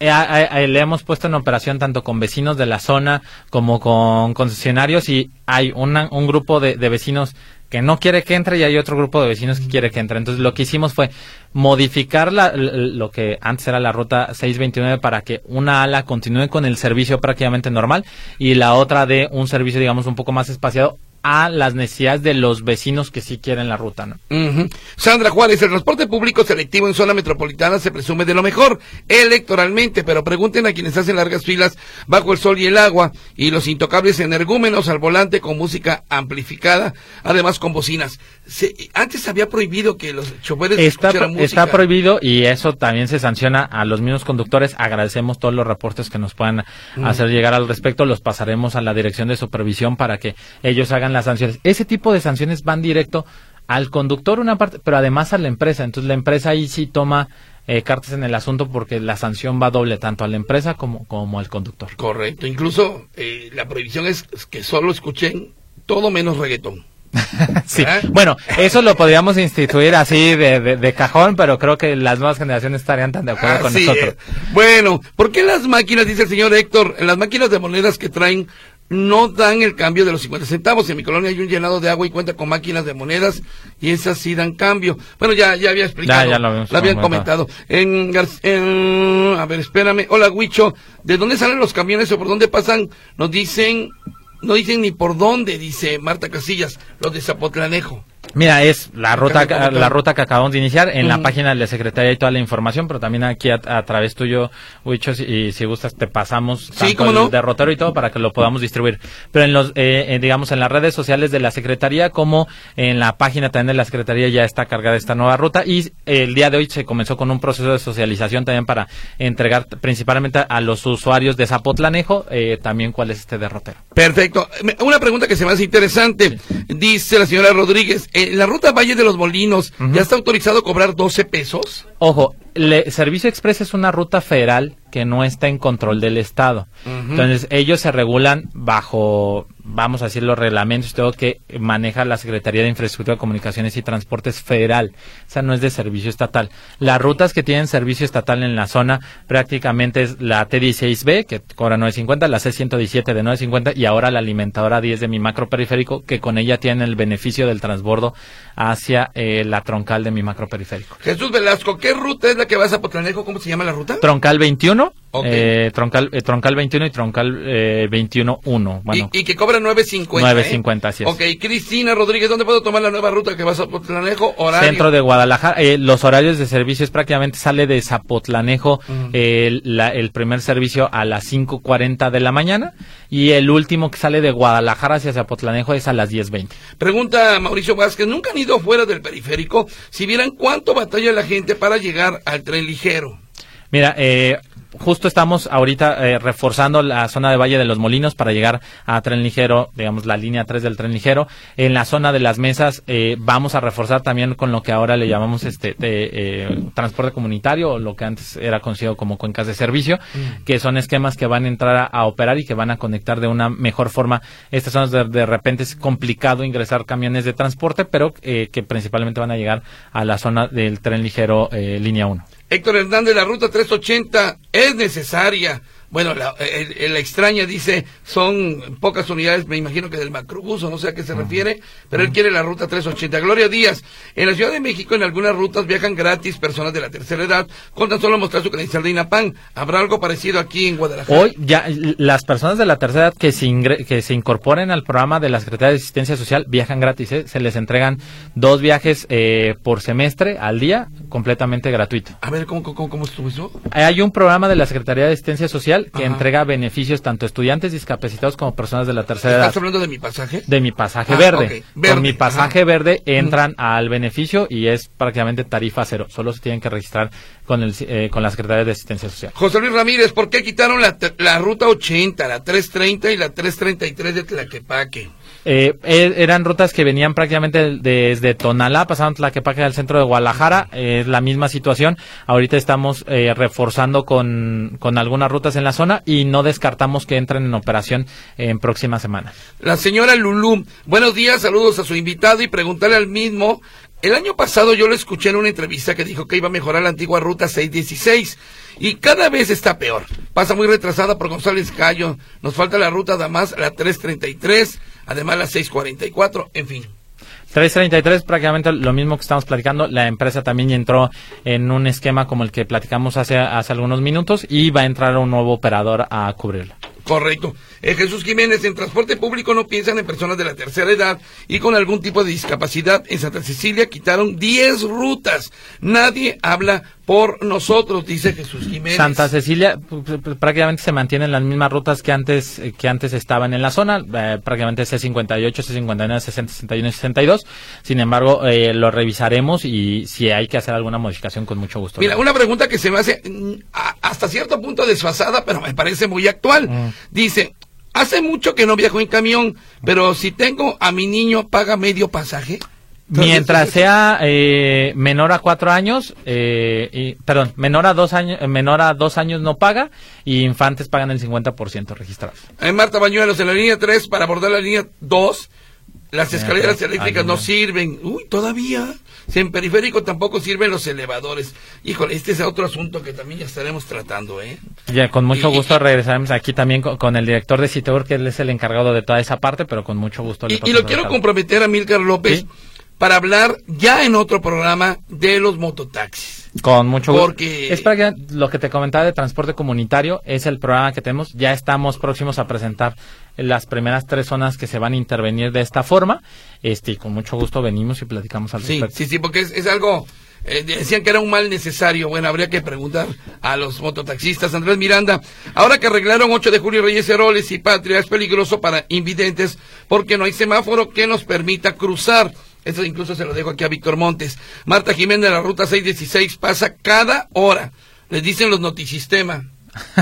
le hemos puesto en operación tanto con vecinos de la zona como con concesionarios y hay una, un grupo de, de, vecinos que no quiere que entre y hay otro grupo de vecinos que quiere que entre. Entonces lo que hicimos fue modificar la, lo que antes era la ruta 629 para que una ala continúe con el servicio prácticamente normal y la otra de un servicio digamos un poco más espaciado a las necesidades de los vecinos que sí quieren la ruta. ¿no? Sandra Juárez, el transporte público selectivo en zona metropolitana se presume de lo mejor electoralmente, pero pregunten a quienes hacen largas filas bajo el sol y el agua y los intocables energúmenos al volante con música amplificada, además con bocinas. antes había prohibido que los choferes está, música. Está prohibido y eso también se sanciona a los mismos conductores. Agradecemos todos los reportes que nos puedan hacer llegar al respecto. Los pasaremos a la dirección de supervisión para que ellos hagan las sanciones. Ese tipo de sanciones van directo al conductor una parte, pero además a la empresa. Entonces la empresa ahí sí toma eh, cartas en el asunto porque la sanción va doble tanto a la empresa como, como al conductor. Correcto. Incluso eh, la prohibición es que solo escuchen todo menos reggaetón. sí, bueno, eso lo podríamos instituir así de, cajón, pero creo que las nuevas generaciones estarían tan de acuerdo con nosotros. Bueno, ¿por qué las máquinas, dice el señor Héctor, las máquinas de monedas que traen no dan el cambio de los 50 centavos. En mi colonia hay un llenado de agua y cuenta con máquinas de monedas y esas sí dan cambio. Bueno, ya, ya había explicado, ya, lo, habían comentado. En, a ver, espérame. Hola, Huicho. ¿De dónde salen los camiones o por dónde pasan? Nos dicen, no dicen ni por dónde, dice Marta Casillas, los de Zapotlanejo. Mira, es la ruta, la ruta que acabamos de iniciar. En la página de la Secretaría hay toda la información, pero también aquí a, través tuyo, Huicho, y si gustas te pasamos sí, el derrotero y todo para que lo podamos distribuir. Pero en los, eh, digamos, en las redes sociales de la Secretaría, como en la página también de la Secretaría ya está cargada esta nueva ruta y el día de hoy se comenzó con un proceso de socialización también para entregar principalmente a los usuarios de Zapotlanejo eh, también cuál es este derrotero. Perfecto. Una pregunta que se me hace interesante. Dice la señora Rodríguez, en la ruta Valle de los Molinos, ¿ya está autorizado cobrar 12 pesos? Ojo, el Servicio Express es una ruta federal que no está en control del Estado. Entonces, ellos se regulan bajo, vamos a decir, los reglamentos y todo que maneja la Secretaría de Infraestructura, Comunicaciones y Transportes Federal. O sea, no es de servicio estatal. Las rutas que tienen servicio estatal en la zona prácticamente es la T16B, que cobra 9.50, la C117 de 9.50 y ahora la alimentadora 10 de mi macro periférico, que con ella tiene el beneficio del transbordo hacia eh, la troncal de mi macro periférico. Jesús Velasco, ¿qué ruta es la que vas a Potlanejo? ¿Cómo se llama la ruta? Troncal 21 eh, troncal, eh, troncal 21 y Troncal eh, 21-1. Bueno, y, que cobra 9.50. 9.50, así es. Ok, Cristina Rodríguez, ¿dónde puedo tomar la nueva ruta que vas a Zapotlanejo? Horario. Centro de Guadalajara. Eh, los horarios de servicio es prácticamente sale de Zapotlanejo el, primer servicio a las 5.40 de la mañana y el último que sale de Guadalajara hacia Zapotlanejo es a las 10.20. Pregunta Mauricio Vázquez, ¿nunca han ido fuera del periférico? Si vieran cuánto batalla la gente para llegar al tren ligero. Mira, eh, justo estamos ahorita eh, reforzando la zona de Valle de los Molinos para llegar a tren ligero, digamos la línea 3 del tren ligero. En la zona de las mesas eh, vamos a reforzar también con lo que ahora le llamamos este eh, transporte comunitario o lo que antes era conocido como cuencas de servicio, mm. que son esquemas que van a entrar a, operar y que van a conectar de una mejor forma estas zonas. De, de repente es complicado ingresar camiones de transporte, pero que principalmente van a llegar a la zona del tren ligero línea 1. Héctor Hernández, la ruta 380 es necesaria bueno, la, la, extraña dice, son pocas unidades, me imagino que del macrobús, o no sé a qué se refiere, pero él quiere la ruta 380. Gloria Díaz, en la Ciudad de México en algunas rutas viajan gratis personas de la tercera edad con tan solo mostrar su credencial de INAPAN. ¿Habrá algo parecido aquí en Guadalajara? Hoy ya las personas de la tercera edad que se, que se incorporen al programa de la Secretaría de Asistencia Social viajan gratis, ¿eh? se les entregan dos viajes eh, por semestre al día completamente gratuito. A ver, ¿cómo, cómo, cómo estuvo eso? Hay un programa de la Secretaría de Asistencia Social que entrega beneficios tanto a estudiantes discapacitados como personas de la tercera edad. ¿Estás hablando de mi pasaje? De mi pasaje ah, verde. Con mi pasaje verde entran al beneficio y es prácticamente tarifa cero. Solo se tienen que registrar con, el, eh, con la Secretaría de Asistencia Social. José Luis Ramírez, ¿por qué quitaron la, la ruta 80, la 330 y la 333 de Tlaquepaque? Eh, e, eran rutas que venían prácticamente desde Tonalá, pasaban Tlaquepaque al centro de Guadalajara, es la misma situación. Ahorita estamos eh, reforzando con, con algunas rutas en la zona y no descartamos que entren en operación en próxima semana. La señora Lulú, buenos días, saludos a su invitado y preguntarle al mismo el año pasado yo lo escuché en una entrevista que dijo que iba a mejorar la antigua ruta 616 y cada vez está peor. Pasa muy retrasada por González Cayo. Nos falta la ruta Damas, la 333, además la 644, en fin. 333, prácticamente lo mismo que estamos platicando. La empresa también entró en un esquema como el que platicamos hace, hace algunos minutos y va a entrar un nuevo operador a cubrirlo. Correcto. Eh, Jesús Jiménez, en transporte público no piensan en personas de la tercera edad y con algún tipo de discapacidad. En Santa Cecilia quitaron 10 rutas. Nadie habla por nosotros, dice Jesús Jiménez. Santa Cecilia prácticamente se mantienen las mismas rutas que antes eh, que antes estaban en la zona, eh, prácticamente C58, C59, 60, 61 y 62. Sin embargo, eh, lo revisaremos y si hay que hacer alguna modificación con mucho gusto. Mira, una pregunta que se me hace mm, hasta cierto punto desfasada, pero me parece muy actual. Mm. Dice, hace mucho que no viajo en camión, pero si tengo a mi niño, ¿paga medio pasaje? Mientras sea eh, menor a cuatro años, eh, y, perdón, menor a dos años, menor a dos años no paga y infantes pagan el 50% registrados. Hay Marta Bañuelos en la línea 3 para abordar la línea 2. Las escaleras eléctricas no sirven. Uy, todavía. Si en periférico tampoco sirven los elevadores. Híjole, este es otro asunto que también ya estaremos tratando, ¿eh? Ya, con mucho gusto regresaremos aquí también con, el director de Citeur, que él es el encargado de toda esa parte, pero con mucho gusto. y, lo quiero comprometer a Milcar López para hablar ya en otro programa de los mototaxis. Con mucho gusto. Porque... Es para que lo que te comentaba de transporte comunitario es el programa que tenemos. Ya estamos próximos a presentar las primeras tres zonas que se van a intervenir de esta forma. Este, y con mucho gusto venimos y platicamos al respecto. Sí, sí, sí, porque es, algo eh, decían que era un mal necesario. Bueno, habría que preguntar a los mototaxistas. Andrés Miranda, ahora que arreglaron 8 de julio Reyes Heroles y Patria, es peligroso para invidentes porque no hay semáforo que nos permita cruzar. Esto incluso se lo dejo aquí a Víctor Montes. Marta Jiménez de la ruta 616 pasa cada hora. Les dicen los notisistemas.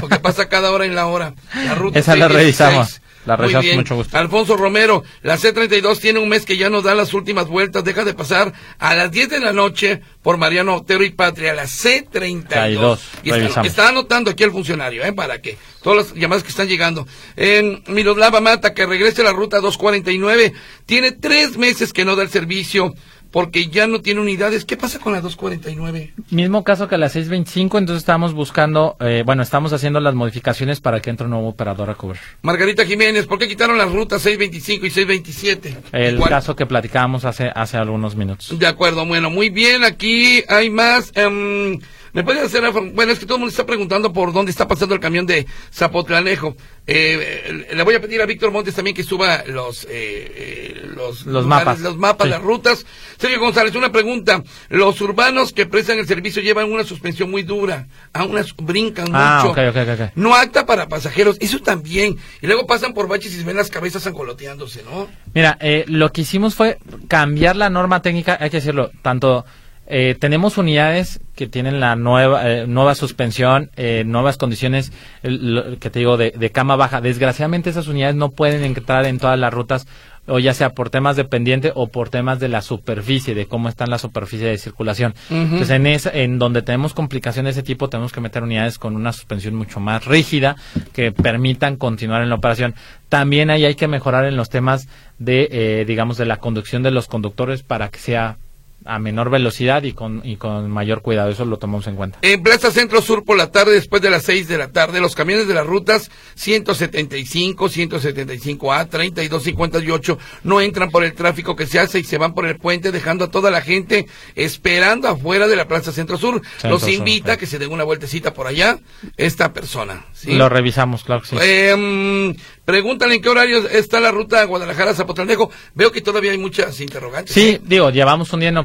Porque pasa cada hora en la hora. La ruta Esa la revisamos. La bien. mucho gusto. Alfonso Romero, la C32 tiene un mes que ya nos da las últimas vueltas, deja de pasar a las 10 de la noche por Mariano Otero y Patria, la C32. y está, anotando aquí el funcionario, ¿eh? Para que todas las llamadas que están llegando. Eh, Miroslava Mata, que regrese a la ruta 249, tiene tres meses que no da el servicio porque ya no tiene unidades. ¿Qué pasa con la 249? Mismo caso que la 625, entonces estamos buscando, eh, bueno, estamos haciendo las modificaciones para que entre un nuevo operador a cubrir. Margarita Jiménez, ¿por qué quitaron las rutas 625 y 627? El caso que platicábamos hace, hace algunos minutos. De acuerdo, bueno, muy bien, aquí hay más. Em, ¿Me puede hacer, bueno, es que todo el mundo está preguntando por dónde está pasando el camión de Zapotlanejo. Eh, le voy a pedir a Víctor Montes también que suba los, eh, eh los, los mapas, los mapas, las rutas. Sergio González, una pregunta. Los urbanos que prestan el servicio llevan una suspensión muy dura, a unas brincan ah, mucho. no acta para pasajeros, eso también. Y luego pasan por baches y se ven las cabezas angoloteándose, ¿no? Mira, eh, lo que hicimos fue cambiar la norma técnica, hay que decirlo, tanto eh, tenemos unidades que tienen la nueva, eh, nueva suspensión, eh, nuevas condiciones, que te digo, de, de, cama baja. Desgraciadamente esas unidades no pueden entrar en todas las rutas, o ya sea por temas de pendiente o por temas de la superficie, de cómo está la superficie de circulación. Entonces, en, esa, en donde tenemos complicaciones de ese tipo, tenemos que meter unidades con una suspensión mucho más rígida que permitan continuar en la operación. También ahí hay que mejorar en los temas de, digamos, de la conducción de los conductores para que sea a menor velocidad y con, y con mayor cuidado. Eso lo tomamos en cuenta. En Plaza Centro Sur por la tarde, después de las 6 de la tarde, los camiones de las rutas 175, 175A, 32, 58 no entran por el tráfico que se hace y se van por el puente, dejando a toda la gente esperando afuera de la Plaza Centro Sur. los invita a que se den una vueltecita por allá esta persona. Lo revisamos, claro que sí. Eh, pregúntale en qué horario está la ruta Guadalajara-Zapotlanejo. Veo que todavía hay muchas interrogantes. Sí, ¿eh? digo, llevamos un día en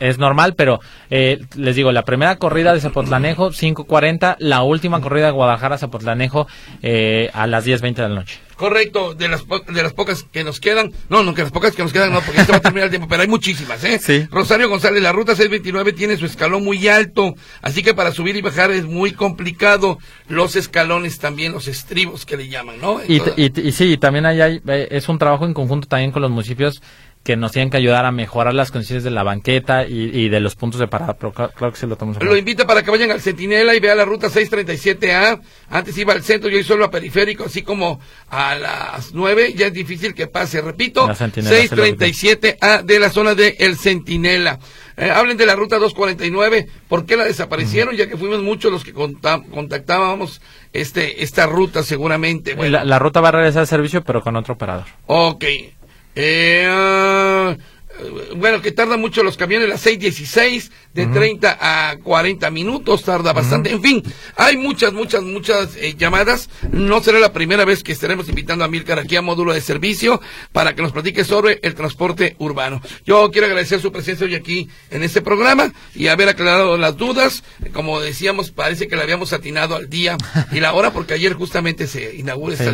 es, normal, pero eh, les digo, la primera corrida de Zapotlanejo, 5.40, la última corrida de Guadalajara-Zapotlanejo eh, a las 10.20 de la noche. Correcto, de las, de las pocas que nos quedan, no, no, que las pocas que nos quedan no, porque se va a terminar el tiempo, pero hay muchísimas, ¿eh? Sí. Rosario González, la ruta 629 tiene su escalón muy alto, así que para subir y bajar es muy complicado. Los escalones también, los estribos que le llaman, ¿no? Y, y, sí, también hay, hay, eh, es un trabajo en conjunto también con los municipios que nos tienen que ayudar a mejorar las condiciones de la banqueta y, de los puntos de parada, pero claro, que sí lo tomamos. Lo invita para que vayan al Centinela y vea la ruta 637A. Antes iba al centro, yo solo a periférico, así como a las 9, ya es difícil que pase. Repito, 637A de la zona de El Centinela. Eh, hablen de la ruta 249, ¿por qué la desaparecieron? Ya que fuimos muchos los que contactábamos este esta ruta seguramente. La, la, ruta va a regresar al servicio, pero con otro operador. Ok. Eh, ah, bueno, que tarda mucho los camiones, las 6.16, de 30 a 40 minutos, tarda bastante. En fin, hay muchas, muchas, muchas eh, llamadas. No será la primera vez que estaremos invitando a Milcar aquí a módulo de servicio para que nos platique sobre el transporte urbano. Yo quiero agradecer su presencia hoy aquí en este programa y haber aclarado las dudas. Como decíamos, parece que le habíamos atinado al día y la hora porque ayer justamente se inauguró esta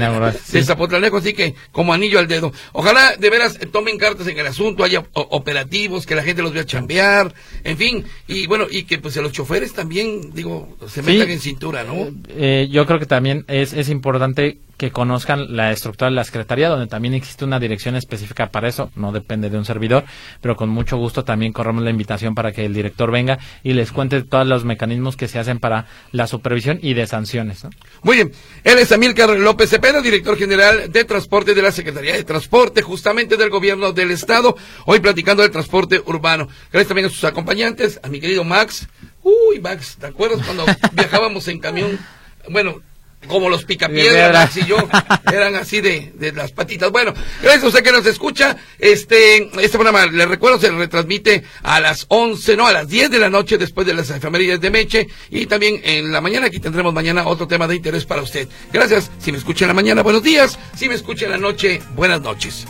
de Zapotlanejo, así que como anillo al dedo. Ojalá de veras tomen cartas en el asunto, haya operativos, que la gente los vea chambear, en fin, y bueno, y que pues los choferes también, digo, se metan en cintura, ¿no? Eh, yo creo que también es, es importante que conozcan la estructura de la Secretaría, donde también existe una dirección específica para eso, no depende de un servidor, pero con mucho gusto también corremos la invitación para que el director venga y les cuente todos los mecanismos que se hacen para la supervisión y de sanciones. Muy bien, él es Amílcar López Cepeda, director general de Transporte de la Secretaría de Transporte, justamente del Gobierno del Estado, hoy platicando del transporte urbano. Gracias también a sus acompañantes, a mi querido Max. Uy, Max, ¿te acuerdas cuando viajábamos en camión? Bueno, como los picapiedras, y yo, eran así de, de las patitas. Bueno, gracias a usted que nos escucha. Este, este programa, le recuerdo, se retransmite a las 11, no, a las 10 de la noche después de las efemérides de Meche. Y también en la mañana, aquí tendremos mañana otro tema de interés para usted. Gracias. Si me escucha en la mañana, buenos días. Si me escucha en la noche, buenas noches.